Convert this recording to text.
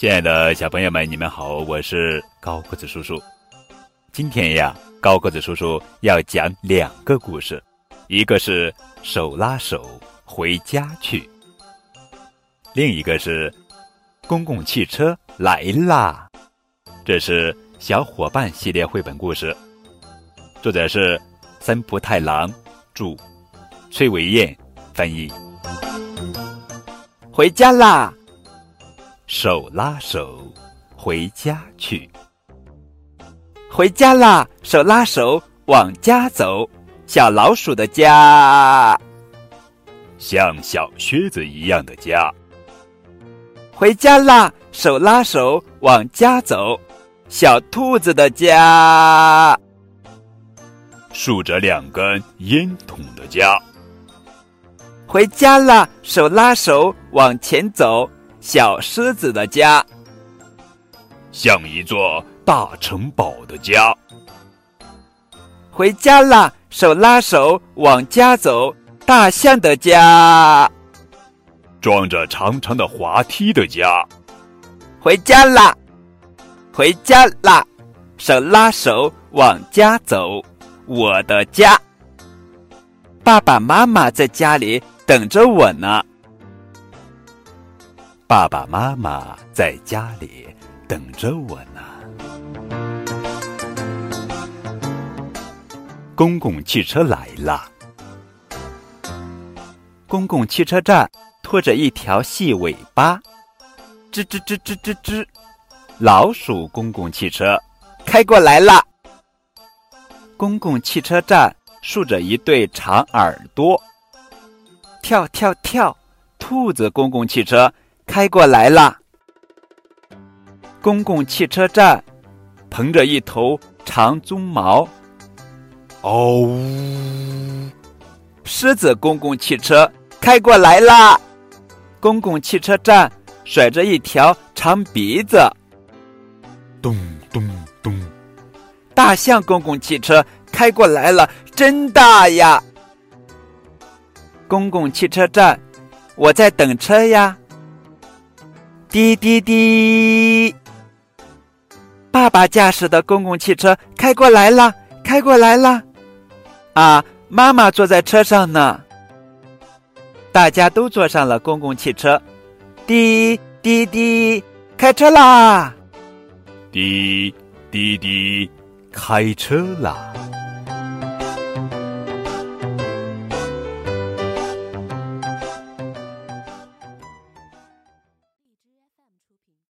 亲爱的小朋友们，你们好，我是高个子叔叔。今天呀，高个子叔叔要讲两个故事，一个是手拉手回家去，另一个是公共汽车来啦。这是小伙伴系列绘本故事，作者是森浦太郎，著，崔维燕翻译。回家啦！手拉手回家去。回家啦！手拉手往家走。小老鼠的家，像小靴子一样的家。回家啦！手拉手往家走。小兔子的家，竖着两根烟筒的家。回家啦！手拉手往前走。小狮子的家，像一座大城堡的家。回家啦！手拉手往家走。大象的家，装着长长的滑梯的家。回家啦！回家啦！手拉手往家走。我的家，爸爸妈妈在家里。等着我呢，爸爸妈妈在家里等着我呢。公共汽车来了，公共汽车站拖着一条细尾巴，吱吱吱吱吱吱，老鼠公共汽车开过来了。公共汽车站竖着一对长耳朵。跳跳跳！兔子公共汽车开过来了。公共汽车站蓬着一头长鬃毛。哦呜！狮子公共汽车开过来啦。公共汽车站甩着一条长鼻子。咚咚咚！大象公共汽车开过来了，真大呀！公共汽车站，我在等车呀。滴滴滴，爸爸驾驶的公共汽车开过来了，开过来了。啊，妈妈坐在车上呢。大家都坐上了公共汽车，滴滴滴，开车啦！滴滴滴，开车啦！